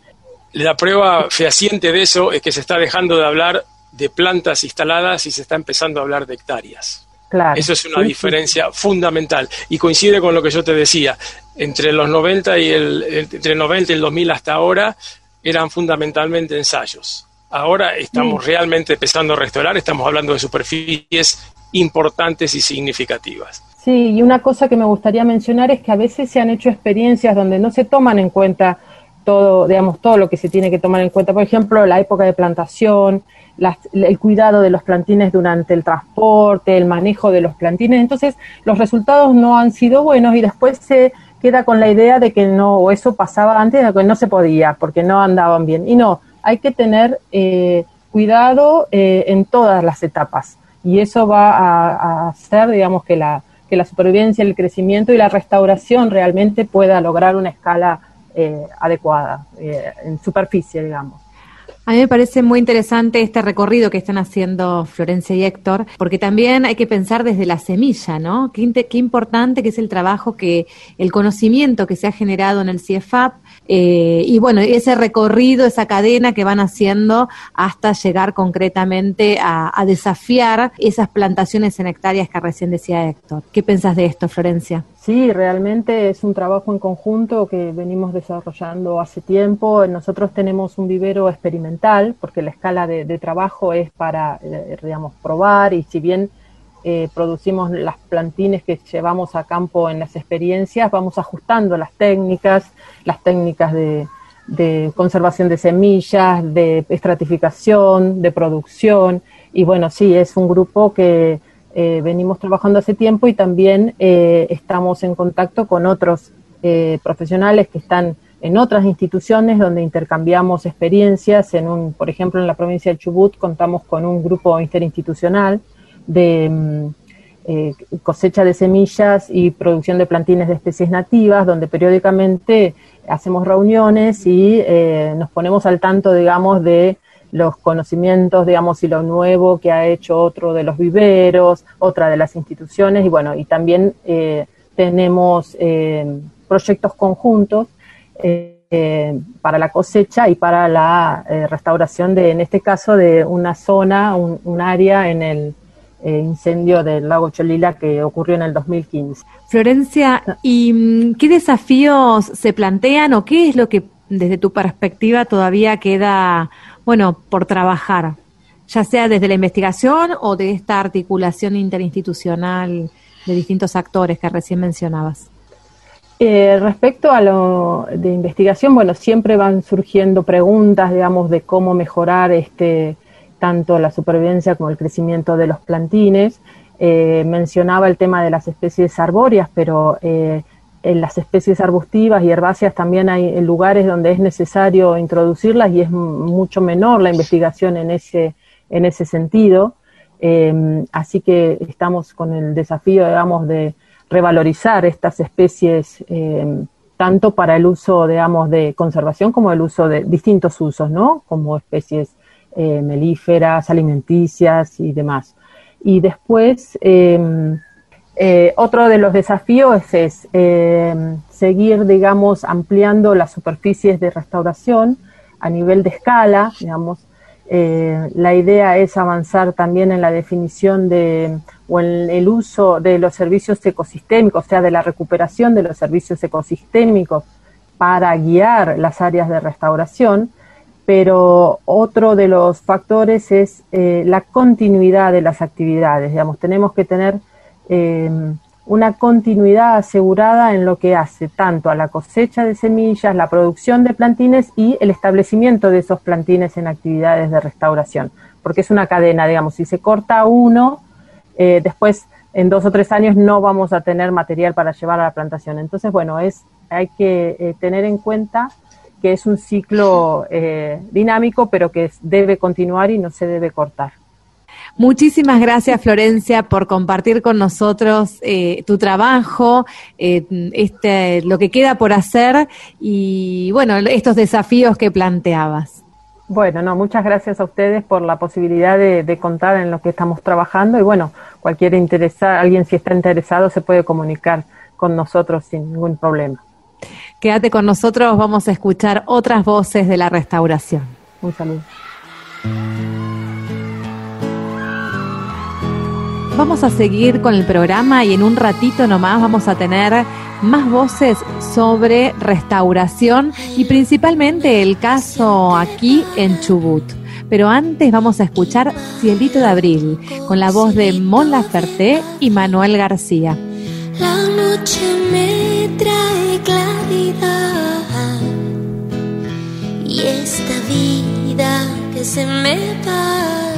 La prueba fehaciente de eso es que se está dejando de hablar de plantas instaladas y se está empezando a hablar de hectáreas. Claro, Eso es una diferencia fundamental y coincide con lo que yo te decía. Entre los 90 y el, entre el 90 y el 2000 hasta ahora eran fundamentalmente ensayos. Ahora estamos realmente empezando a restaurar, estamos hablando de superficies importantes y significativas. Sí, y una cosa que me gustaría mencionar es que a veces se han hecho experiencias donde no se toman en cuenta todo, digamos, todo lo que se tiene que tomar en cuenta. Por ejemplo, la época de plantación, el cuidado de los plantines durante el transporte, el manejo de los plantines. Entonces, los resultados no han sido buenos y después se queda con la idea de que no, o eso pasaba antes, de que no se podía, porque no andaban bien. Y no, hay que tener eh, cuidado eh, en todas las etapas. Y eso va a, hacer, digamos, que la, que la supervivencia, el crecimiento y la restauración realmente pueda lograr una escala eh, adecuada, eh, en superficie, digamos. A mí me parece muy interesante este recorrido que están haciendo Florencia y Héctor, porque también hay que pensar desde la semilla, ¿no? Qué, importante que es el trabajo que, el conocimiento que se ha generado en el CIEFAP, eh, y bueno, ese recorrido, esa cadena que van haciendo hasta llegar concretamente a, a, desafiar esas plantaciones en hectáreas que recién decía Héctor. ¿Qué pensás de esto, Florencia? Sí, realmente es un trabajo en conjunto que venimos desarrollando hace tiempo. Nosotros tenemos un vivero experimental porque la escala de, trabajo es para, eh, digamos, probar y si bien eh, producimos las plantines que llevamos a campo en las experiencias, vamos ajustando las técnicas, las técnicas de conservación de semillas, de estratificación, de producción. Y bueno, sí, es un grupo que eh, venimos trabajando hace tiempo y también eh, estamos en contacto con otros eh, profesionales que están en otras instituciones donde intercambiamos experiencias. En un, por ejemplo, en la provincia de Chubut contamos con un grupo interinstitucional de mm, cosecha de semillas y producción de plantines de especies nativas, donde periódicamente hacemos reuniones y nos ponemos al tanto, digamos, de los conocimientos, digamos, y lo nuevo que ha hecho otro de los viveros, otra de las instituciones, y bueno, y también eh, tenemos eh, proyectos conjuntos eh, para la cosecha y para la eh, restauración de, en este caso, de una zona, un, un área en el eh, incendio del lago Cholila que ocurrió en el 2015. Florencia, ¿y mm, qué desafíos se plantean o qué es lo que desde tu perspectiva todavía queda bueno, por trabajar, ya sea desde la investigación o de esta articulación interinstitucional de distintos actores que recién mencionabas? Eh, respecto a lo de investigación, bueno, siempre van surgiendo preguntas, digamos, de cómo mejorar este tanto la supervivencia como el crecimiento de los plantines. Eh, mencionaba el tema de las especies arbóreas, pero eh, en las especies arbustivas y herbáceas también hay lugares donde es necesario introducirlas y es mucho menor la investigación en ese, en ese sentido. Eh, así que estamos con el desafío, digamos, de revalorizar estas especies eh, tanto para el uso, digamos, de conservación como el uso de distintos usos, ¿no? Como especies eh, melíferas, alimenticias y demás. Y después, eh, otro de los desafíos es eh, seguir, digamos, ampliando las superficies de restauración a nivel de escala, digamos. Eh, la idea es avanzar también en la definición de o en el uso de los servicios ecosistémicos, o sea, de la recuperación de los servicios ecosistémicos para guiar las áreas de restauración, pero otro de los factores es la continuidad de las actividades, digamos, tenemos que tener eh, una continuidad asegurada en lo que hace tanto a la cosecha de semillas, la producción de plantines y el establecimiento de esos plantines en actividades de restauración, porque es una cadena, digamos, si se corta uno, eh, después en dos o tres años no vamos a tener material para llevar a la plantación. Entonces, bueno, es hay que eh, tener en cuenta que es un ciclo eh, dinámico, pero que debe continuar y no se debe cortar. Muchísimas gracias, Florencia, por compartir con nosotros eh, tu trabajo, eh, este, lo que queda por hacer y, bueno, estos desafíos que planteabas. Bueno, no, muchas gracias a ustedes por la posibilidad de, contar en lo que estamos trabajando y, bueno, cualquier interesado, alguien si está interesado se puede comunicar con nosotros sin ningún problema. Quédate con nosotros, vamos a escuchar otras voces de la restauración. Un saludo. Vamos a seguir con el programa y en un ratito nomás vamos a tener más voces sobre restauración y principalmente el caso aquí en Chubut. Pero antes vamos a escuchar Cielito de Abril con la voz de Mon Laferte y Manuel García. La noche me trae claridad y esta vida que se me va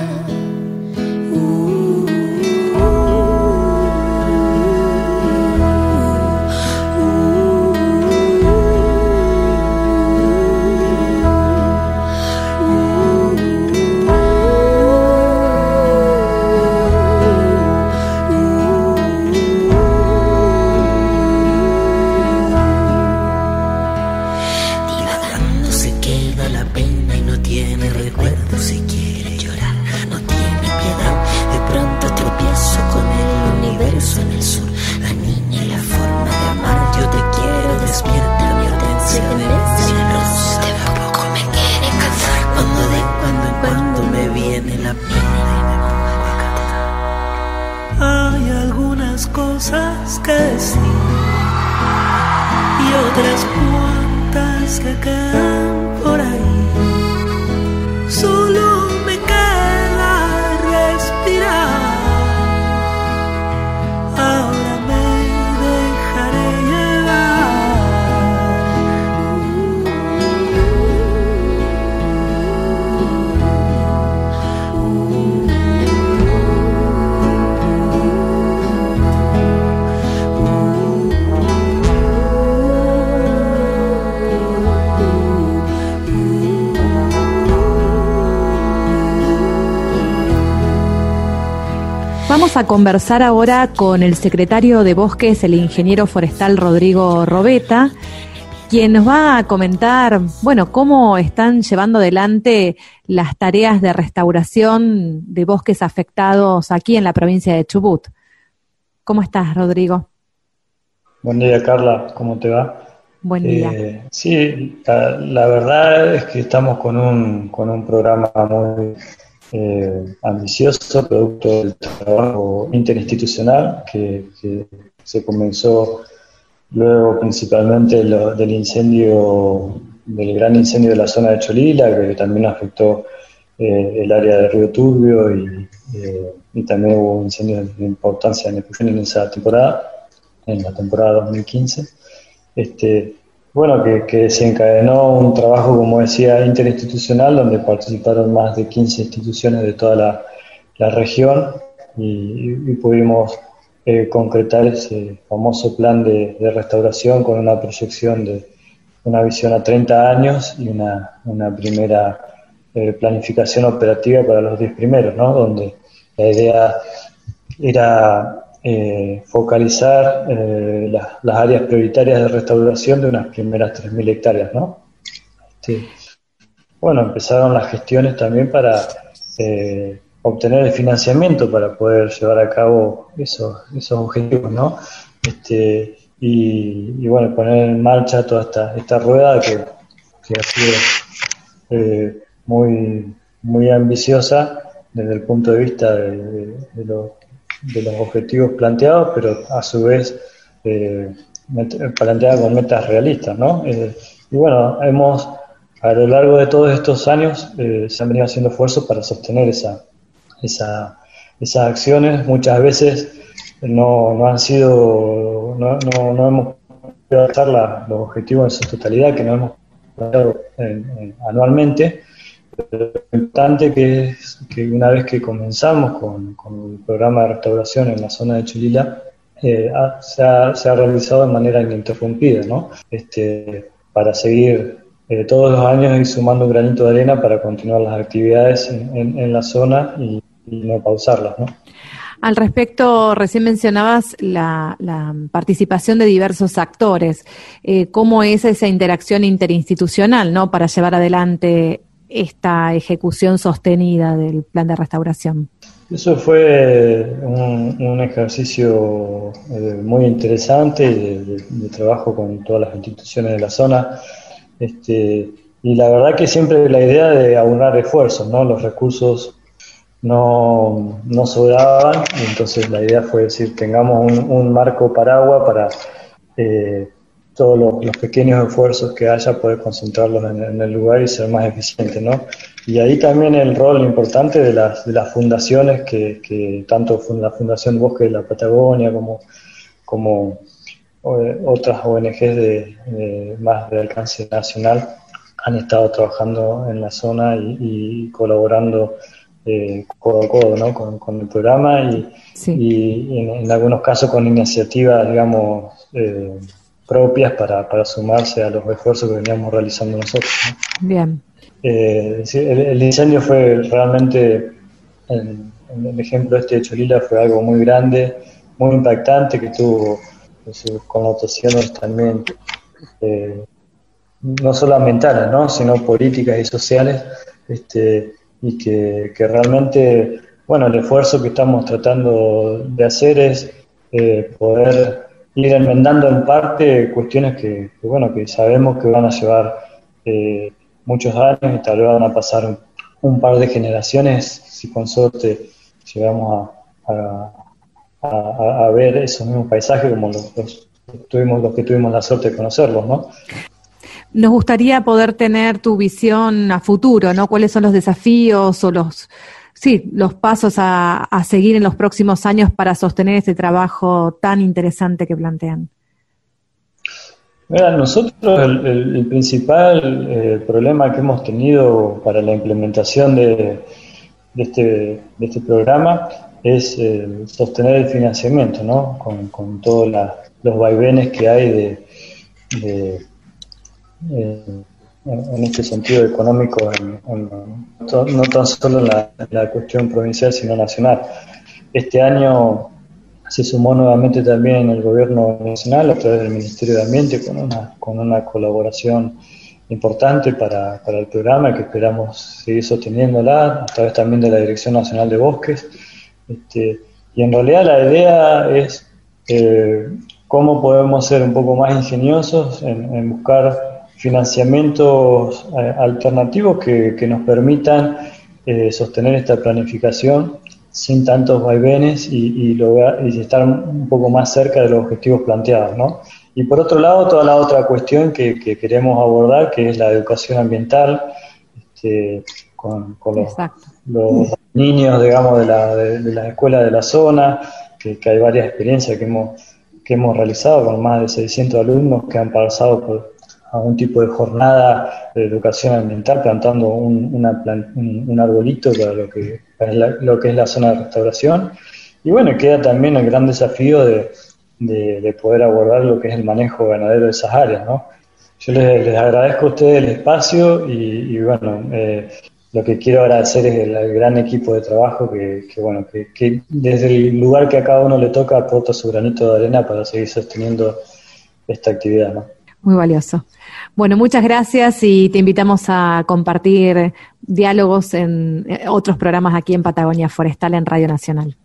Terus kekal a conversar ahora con el secretario de Bosques, el ingeniero forestal Rodrigo Robeta, quien nos va a comentar, bueno, cómo están llevando adelante las tareas de restauración de bosques afectados aquí en la provincia de Chubut. ¿Cómo estás, Rodrigo? Buen día, Carla. ¿Cómo te va? Buen día. Eh, sí, la, la, verdad es que estamos con un, con un programa muy eh, ambicioso, producto del trabajo interinstitucional que, se comenzó luego principalmente del incendio, del gran incendio de la zona de Cholila, que también afectó eh, el área de Río Turbio y, eh, y también hubo incendios de importancia en, en esa temporada, en la temporada 2015. Este, bueno, que, que desencadenó un trabajo, como decía, interinstitucional, donde participaron más de 15 instituciones de toda la, región y, pudimos eh, concretar ese famoso plan de, restauración con una proyección de una visión a 30 años y una, una primera eh, planificación operativa para los 10 primeros, ¿no? donde la idea era eh, focalizar eh, las áreas prioritarias de restauración de unas primeras 3.000 hectáreas, ¿no? Bueno, empezaron las gestiones también para eh, obtener el financiamiento para poder llevar a cabo esos, esos objetivos, ¿no? Este, y, bueno, poner en marcha toda esta, esta rueda que, ha sido muy, muy ambiciosa desde el punto de vista de, de, los de los objetivos planteados, pero a su vez eh, con metas realistas, ¿no? Eh, y bueno, hemos, a lo largo de todos estos años, eh, se han venido haciendo esfuerzos para sostener esa, esa, esas acciones. Muchas veces no, no han sido, no, no, no hemos podido alcanzar los objetivos en su totalidad que nos hemos planteado anualmente, lo importante que es que una vez que comenzamos con, el programa de restauración en la zona de Chulila, eh, se, ha, realizado de manera ininterrumpida, ¿no? Este, para seguir eh, todos los años ir sumando un granito de arena para continuar las actividades en, la zona y, no pausarlas. ¿no? Al respecto, recién mencionabas la, participación de diversos actores. Eh, ¿Cómo es esa interacción interinstitucional ¿no? para llevar adelante esta ejecución sostenida del plan de restauración? Eso fue un, ejercicio eh, muy interesante de, trabajo con todas las instituciones de la zona. Este, y la verdad que siempre la idea de aunar esfuerzos, ¿no? Los recursos no, no sobraban, entonces la idea fue decir, tengamos un, marco paraguas para eh, todos los, pequeños esfuerzos que haya, poder concentrarlos en, el lugar y ser más eficiente, ¿no? Y ahí también el rol importante de las, de las fundaciones, que, que tanto la Fundación Bosque de la Patagonia como, como eh, otras ONGs de, más de alcance nacional han estado trabajando en la zona y, colaborando eh, codo a codo ¿no? con, el programa y, y en, algunos casos con iniciativas, digamos, eh, propias para, para sumarse a los esfuerzos que veníamos realizando nosotros. Bien. Eh, el, incendio fue realmente, en, el ejemplo este de Cholila fue algo muy grande, muy impactante, que tuvo sus connotaciones también, eh, no solo ambientales, ¿no? sino políticas y sociales, este, y que, que, realmente, bueno, el esfuerzo que estamos tratando de hacer es eh, poder ir enmendando en parte cuestiones que, bueno, que sabemos que van a llevar eh, muchos años y tal vez van a pasar un, par de generaciones si con suerte llegamos a, a, ver esos mismos paisajes como los, tuvimos, los que tuvimos la suerte de conocerlos, ¿no? Nos gustaría poder tener tu visión a futuro, ¿no? ¿Cuáles son los desafíos o los sí, los pasos a, seguir en los próximos años para sostener este trabajo tan interesante que plantean? Mira, nosotros el, principal eh, problema que hemos tenido para la implementación de, este, este, programa es eh, sostener el financiamiento, ¿no? Con, todos los vaivenes que hay de, eh, en este sentido económico, no tan solo en la, cuestión provincial, sino nacional. Este año se sumó nuevamente también el gobierno nacional a través del Ministerio de Ambiente con una, con una colaboración importante para, para el programa que esperamos seguir sosteniéndola a través también de la Dirección Nacional de Bosques. Este, y en realidad la idea es eh, cómo podemos ser un poco más ingeniosos en, en buscar financiamientos eh, alternativos que, nos permitan eh, sostener esta planificación sin tantos vaivenes y, lograr, y estar un poco más cerca de los objetivos planteados. ¿no? Y por otro lado, toda la otra cuestión que, queremos abordar, que es la educación ambiental, este, con, los, niños, digamos, de la, de, de las escuelas de la zona, que, hay varias experiencias que hemos, que hemos realizado con más de 600 alumnos que han pasado por, a un tipo de jornada de educación ambiental plantando un, un, arbolito para lo que, la, lo que es la zona de restauración. Y bueno, queda también el gran desafío de, de, poder abordar lo que es el manejo ganadero de esas áreas, ¿no? Yo les, agradezco a ustedes el espacio y, bueno, eh, lo que quiero agradecer es el, gran equipo de trabajo que, que bueno, que, desde el lugar que a cada uno le toca aporta su granito de arena para seguir sosteniendo esta actividad, ¿no? Muy valioso. Bueno, muchas gracias y te invitamos a compartir diálogos en eh, otros programas aquí en Patagonia Forestal en Radio Nacional.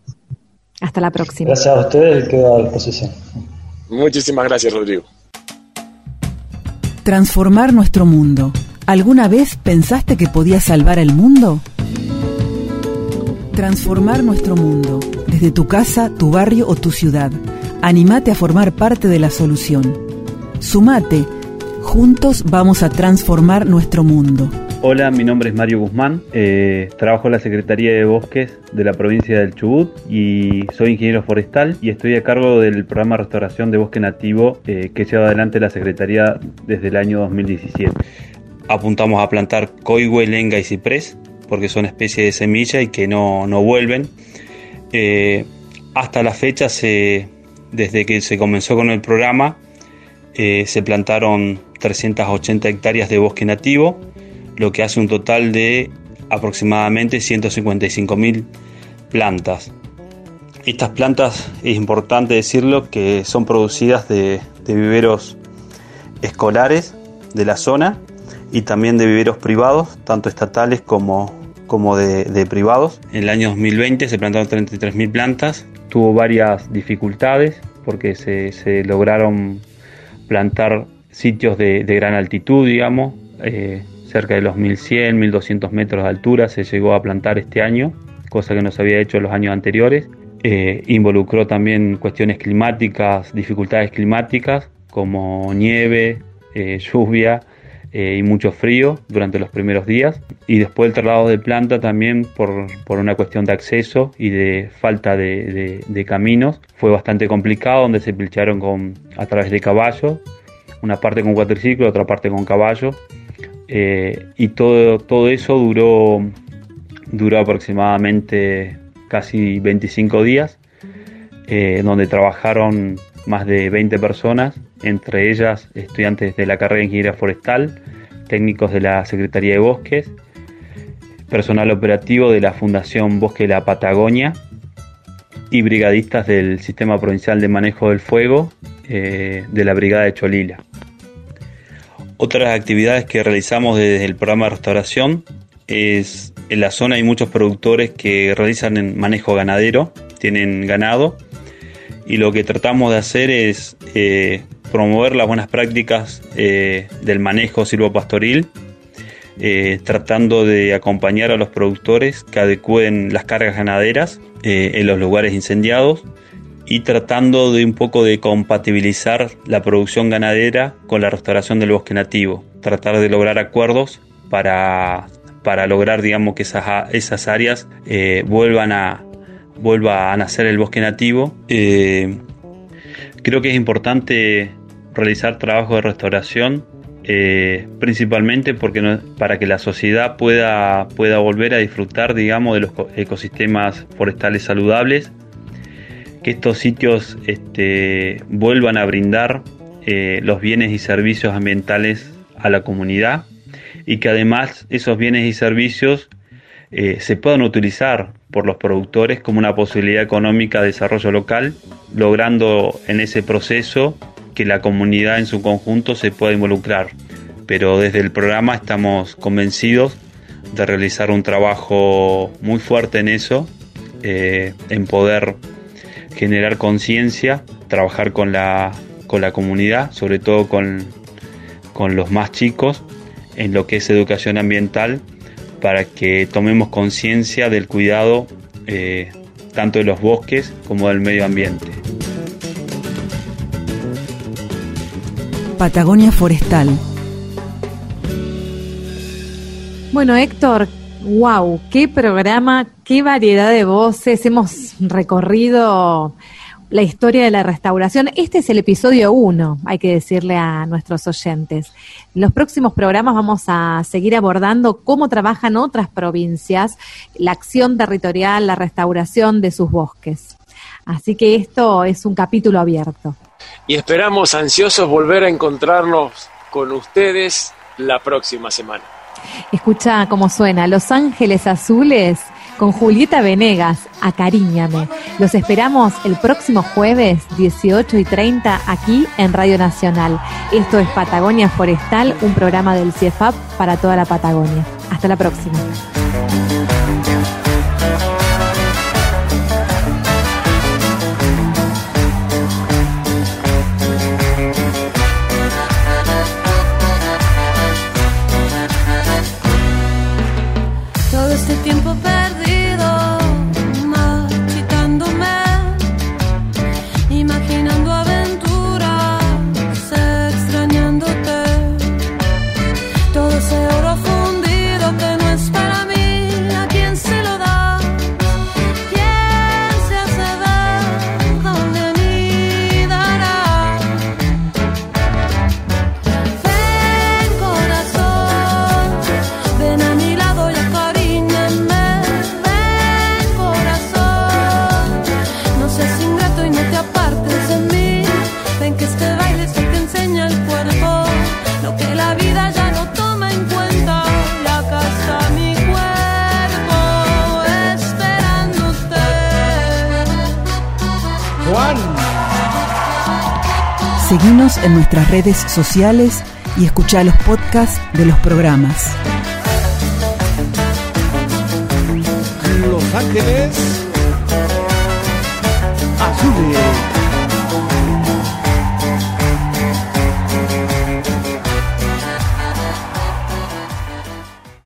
Hasta la próxima. Gracias a ustedes y quedo a disposición. Muchísimas gracias, Rodrigo. Transformar nuestro mundo. ¿Alguna vez pensaste que podía salvar el mundo? Transformar nuestro mundo, desde tu casa, tu barrio o tu ciudad. Animate a formar parte de la solución. Sumate Juntos vamos a transformar nuestro mundo. Hola, mi nombre es Mario Guzmán, eh, trabajo en la Secretaría de Bosques de la provincia del Chubut y soy ingeniero forestal y estoy a cargo del programa de restauración de bosque nativo eh, que lleva adelante la Secretaría desde el año 2017. Apuntamos a plantar coigüe, lenga y ciprés porque son especies de semilla y que no, vuelven. Eh, hasta la fecha, se, desde que se comenzó con el programa, eh, se plantaron 380 hectáreas de bosque nativo, lo que hace un total de aproximadamente 155.000 plantas. Estas plantas, es importante decirlo, que son producidas de, viveros escolares de la zona y también de viveros privados, tanto estatales como, como de, privados. En el año 2020 se plantaron 33.000 plantas, tuvo varias dificultades porque se lograron plantar sitios de, de, gran altitud, digamos, eh, cerca de los 1100, 1200 metros de altura se llegó a plantar este año, cosa que no se había hecho en los años anteriores. Eh, involucró también cuestiones climáticas, dificultades climáticas como nieve, eh, lluvia y mucho frío durante los primeros días. Y después el traslado de planta también por, por una cuestión de acceso y de falta de, de, de, caminos. Fue bastante complicado donde se pilcharon con, a través de caballos, una parte con cuatriciclo, otra parte con caballo. Eh, y todo, todo eso duró, duró aproximadamente casi 25 días, eh, donde trabajaron más de 20 personas, entre ellas estudiantes de la carrera de Ingeniería Forestal, técnicos de la Secretaría de Bosques, personal operativo de la Fundación Bosque de la Patagonia y brigadistas del Sistema Provincial de Manejo del Fuego eh, de la Brigada de Cholila. Otras actividades que realizamos desde el programa de restauración es en la zona hay muchos productores que realizan manejo ganadero, tienen ganado y lo que tratamos de hacer es eh, promover las buenas prácticas eh, del manejo silvopastoril, eh, tratando de acompañar a los productores que adecúen las cargas ganaderas eh, en los lugares incendiados y tratando de un poco de compatibilizar la producción ganadera con la restauración del bosque nativo, tratar de lograr acuerdos para, para lograr digamos que esas, esas áreas eh, vuelvan a vuelva a nacer el bosque nativo. Creo que es importante realizar trabajo de restauración eh, principalmente porque para que la sociedad pueda, pueda volver a disfrutar digamos de los ecosistemas forestales saludables que estos sitios este, vuelvan a brindar eh, los bienes y servicios ambientales a la comunidad y que además esos bienes y servicios eh, se puedan utilizar por los productores como una posibilidad económica de desarrollo local, logrando en ese proceso que la comunidad en su conjunto se pueda involucrar. Pero desde el programa estamos convencidos de realizar un trabajo muy fuerte en eso, eh, en poder generar conciencia, trabajar con la, con la comunidad, sobre todo con, con los más chicos, en lo que es educación ambiental, para que tomemos conciencia del cuidado eh, tanto de los bosques como del medio ambiente. Patagonia Forestal. Bueno, Héctor, wow, qué programa, qué variedad de voces. Hemos recorrido la historia de la restauración. Este es el episodio 1, hay que decirle a nuestros oyentes. En los próximos programas vamos a seguir abordando cómo trabajan otras provincias, la acción territorial, la restauración de sus bosques. Así que esto es un capítulo abierto. Y esperamos ansiosos volver a encontrarnos con ustedes la próxima semana. Escucha cómo suena Los Ángeles Azules con Julieta Venegas, Acariñame. Los esperamos el próximo jueves 18 y 30 aquí en Radio Nacional. Esto es Patagonia Forestal, un programa del CIEFAP para toda la Patagonia. Hasta la próxima. En nuestras redes sociales y escucha los podcasts de los programas. Los Ángeles